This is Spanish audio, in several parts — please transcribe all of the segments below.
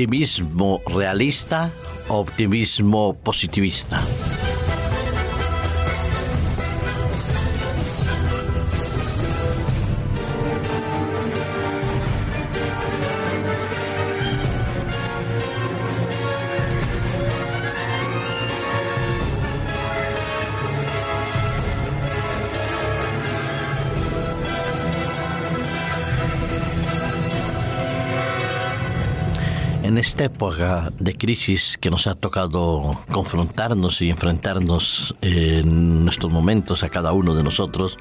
optimismo realista optimismo positivista. En esta época de crisis que nos ha tocado confrontarnos y enfrentarnos en estos momentos a cada uno de nosotros,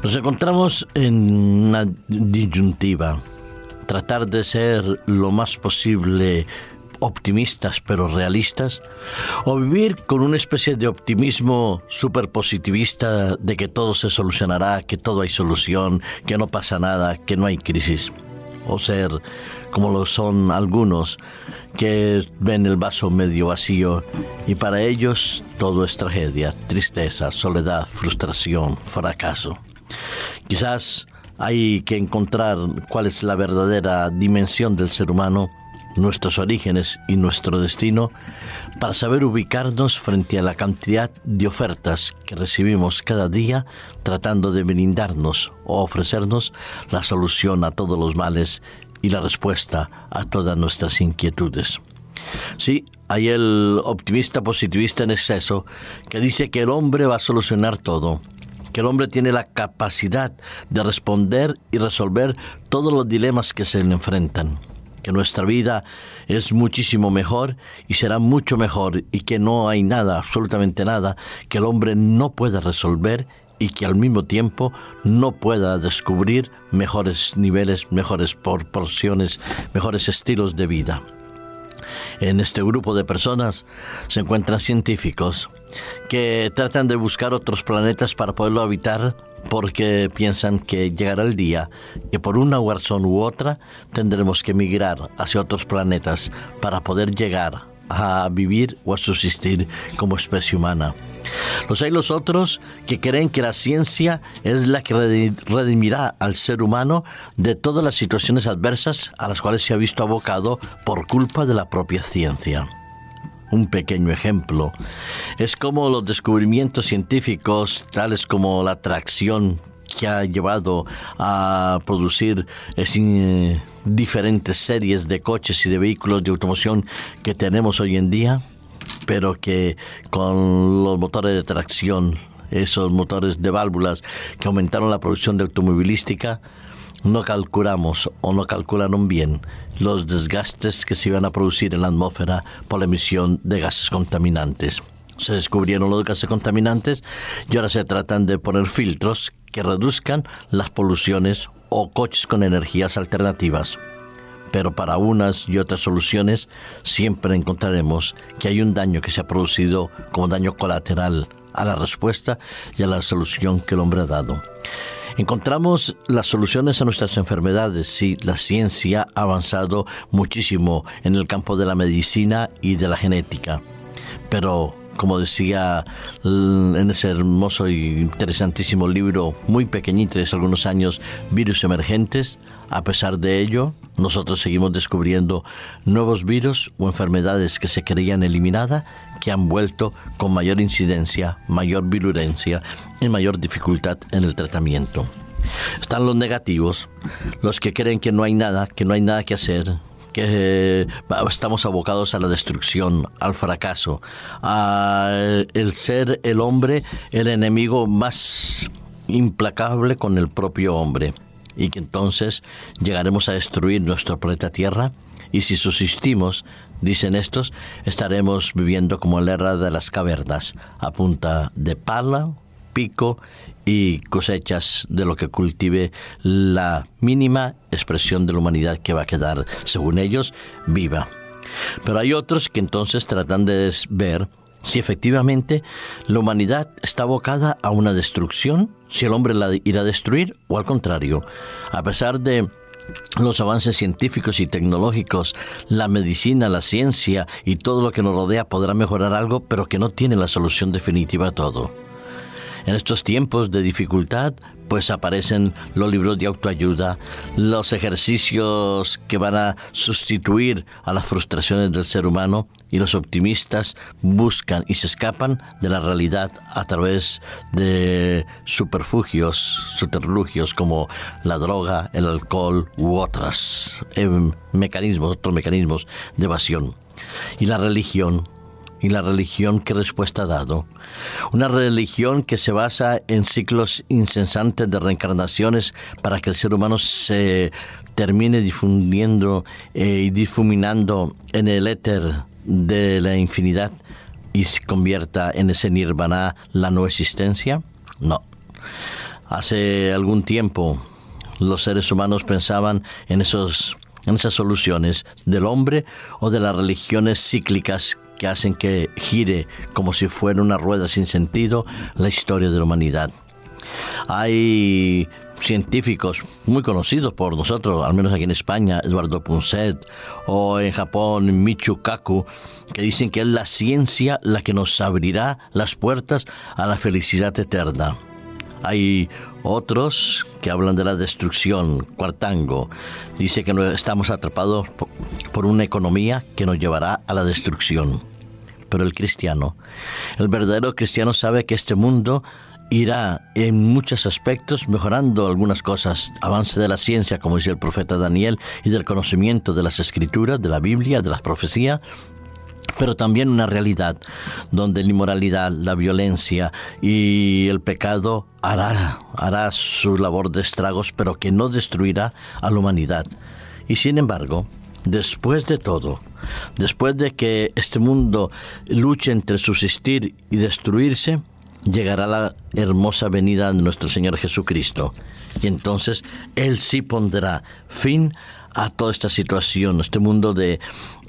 nos encontramos en una disyuntiva. Tratar de ser lo más posible optimistas pero realistas, o vivir con una especie de optimismo superpositivista de que todo se solucionará, que todo hay solución, que no pasa nada, que no hay crisis o ser como lo son algunos que ven el vaso medio vacío y para ellos todo es tragedia, tristeza, soledad, frustración, fracaso. Quizás hay que encontrar cuál es la verdadera dimensión del ser humano nuestros orígenes y nuestro destino para saber ubicarnos frente a la cantidad de ofertas que recibimos cada día tratando de brindarnos o ofrecernos la solución a todos los males y la respuesta a todas nuestras inquietudes. Sí, hay el optimista positivista en exceso que dice que el hombre va a solucionar todo, que el hombre tiene la capacidad de responder y resolver todos los dilemas que se le enfrentan que nuestra vida es muchísimo mejor y será mucho mejor y que no hay nada, absolutamente nada, que el hombre no pueda resolver y que al mismo tiempo no pueda descubrir mejores niveles, mejores proporciones, mejores estilos de vida. En este grupo de personas se encuentran científicos que tratan de buscar otros planetas para poderlo habitar porque piensan que llegará el día que por una razón u otra tendremos que migrar hacia otros planetas para poder llegar a vivir o a subsistir como especie humana. Los hay los otros que creen que la ciencia es la que redimirá al ser humano de todas las situaciones adversas a las cuales se ha visto abocado por culpa de la propia ciencia. Un pequeño ejemplo es como los descubrimientos científicos, tales como la atracción que ha llevado a producir eh, diferentes series de coches y de vehículos de automoción que tenemos hoy en día, pero que con los motores de tracción, esos motores de válvulas que aumentaron la producción de automovilística, no calculamos o no calcularon bien los desgastes que se iban a producir en la atmósfera por la emisión de gases contaminantes. Se descubrieron los gases contaminantes y ahora se tratan de poner filtros que reduzcan las poluciones o coches con energías alternativas pero para unas y otras soluciones siempre encontraremos que hay un daño que se ha producido como daño colateral a la respuesta y a la solución que el hombre ha dado. Encontramos las soluciones a nuestras enfermedades. Sí, la ciencia ha avanzado muchísimo en el campo de la medicina y de la genética. Pero, como decía en ese hermoso e interesantísimo libro, muy pequeñito, de hace algunos años, Virus Emergentes, a pesar de ello, nosotros seguimos descubriendo nuevos virus o enfermedades que se creían eliminadas que han vuelto con mayor incidencia, mayor virulencia y mayor dificultad en el tratamiento. Están los negativos, los que creen que no hay nada, que no hay nada que hacer, que estamos abocados a la destrucción, al fracaso, a el ser el hombre el enemigo más implacable con el propio hombre y que entonces llegaremos a destruir nuestro planeta Tierra y si subsistimos, dicen estos, estaremos viviendo como la era de las cavernas, a punta de pala, pico y cosechas de lo que cultive la mínima expresión de la humanidad que va a quedar, según ellos, viva. Pero hay otros que entonces tratan de ver si efectivamente la humanidad está abocada a una destrucción, si el hombre la irá a destruir o al contrario, a pesar de los avances científicos y tecnológicos, la medicina, la ciencia y todo lo que nos rodea podrá mejorar algo, pero que no tiene la solución definitiva a todo. En estos tiempos de dificultad, pues aparecen los libros de autoayuda, los ejercicios que van a sustituir a las frustraciones del ser humano y los optimistas buscan y se escapan de la realidad a través de superfugios, subterfugios como la droga, el alcohol u otras eh, mecanismos, otros mecanismos de evasión. Y la religión, y la religión qué respuesta ha dado. Una religión que se basa en ciclos incesantes de reencarnaciones para que el ser humano se termine difundiendo eh, y difuminando en el éter de la infinidad y se convierta en ese nirvana la no existencia? No. Hace algún tiempo los seres humanos pensaban en esos en esas soluciones del hombre o de las religiones cíclicas que hacen que gire como si fuera una rueda sin sentido la historia de la humanidad. Hay científicos muy conocidos por nosotros, al menos aquí en España, Eduardo Punset, o en Japón, Michio Kaku, que dicen que es la ciencia la que nos abrirá las puertas a la felicidad eterna. Hay otros que hablan de la destrucción. Cuartango dice que estamos atrapados por una economía que nos llevará a la destrucción. Pero el cristiano, el verdadero cristiano sabe que este mundo irá en muchos aspectos mejorando algunas cosas, avance de la ciencia, como dice el profeta Daniel, y del conocimiento de las escrituras, de la Biblia, de las profecías, pero también una realidad donde la inmoralidad, la violencia y el pecado hará, hará su labor de estragos, pero que no destruirá a la humanidad. Y sin embargo, después de todo, después de que este mundo luche entre subsistir y destruirse, llegará la hermosa venida de nuestro Señor Jesucristo. Y entonces Él sí pondrá fin a toda esta situación, este mundo de,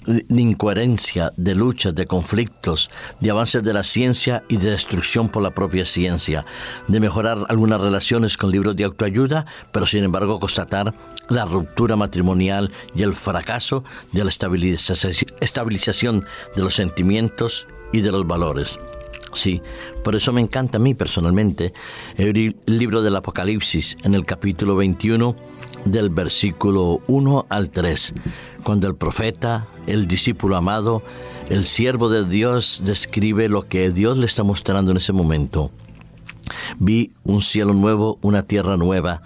de incoherencia, de luchas, de conflictos, de avances de la ciencia y de destrucción por la propia ciencia, de mejorar algunas relaciones con libros de autoayuda, pero sin embargo constatar la ruptura matrimonial y el fracaso de la estabilización de los sentimientos y de los valores. Sí, por eso me encanta a mí personalmente el libro del Apocalipsis en el capítulo 21 del versículo 1 al 3, cuando el profeta, el discípulo amado, el siervo de Dios describe lo que Dios le está mostrando en ese momento. Vi un cielo nuevo, una tierra nueva,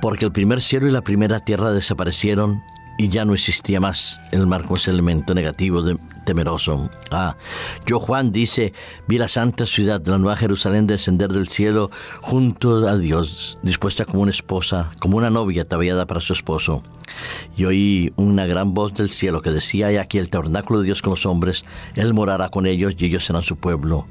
porque el primer cielo y la primera tierra desaparecieron y ya no existía más el mar como ese elemento negativo de, temeroso. Ah, yo Juan dice, vi la santa ciudad, la nueva Jerusalén descender del cielo junto a Dios, dispuesta como una esposa, como una novia ataviada para su esposo. Y oí una gran voz del cielo que decía, y aquí el tabernáculo de Dios con los hombres, Él morará con ellos y ellos serán su pueblo.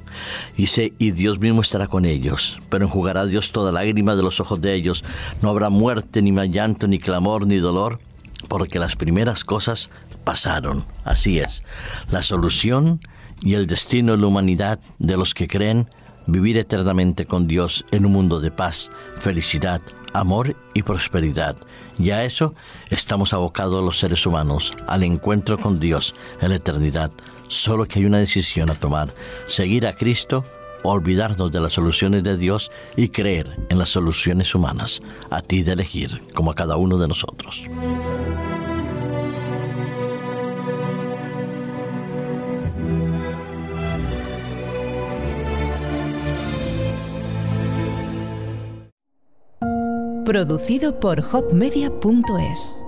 Dice, y Dios mismo estará con ellos, pero enjugará Dios toda lágrima de los ojos de ellos. No habrá muerte, ni llanto, ni clamor, ni dolor porque las primeras cosas pasaron. Así es. La solución y el destino de la humanidad de los que creen vivir eternamente con Dios en un mundo de paz, felicidad, amor y prosperidad. Y a eso estamos abocados los seres humanos, al encuentro con Dios en la eternidad. Solo que hay una decisión a tomar, seguir a Cristo olvidarnos de las soluciones de Dios y creer en las soluciones humanas. A ti de elegir, como a cada uno de nosotros. Producido por hopmedia.es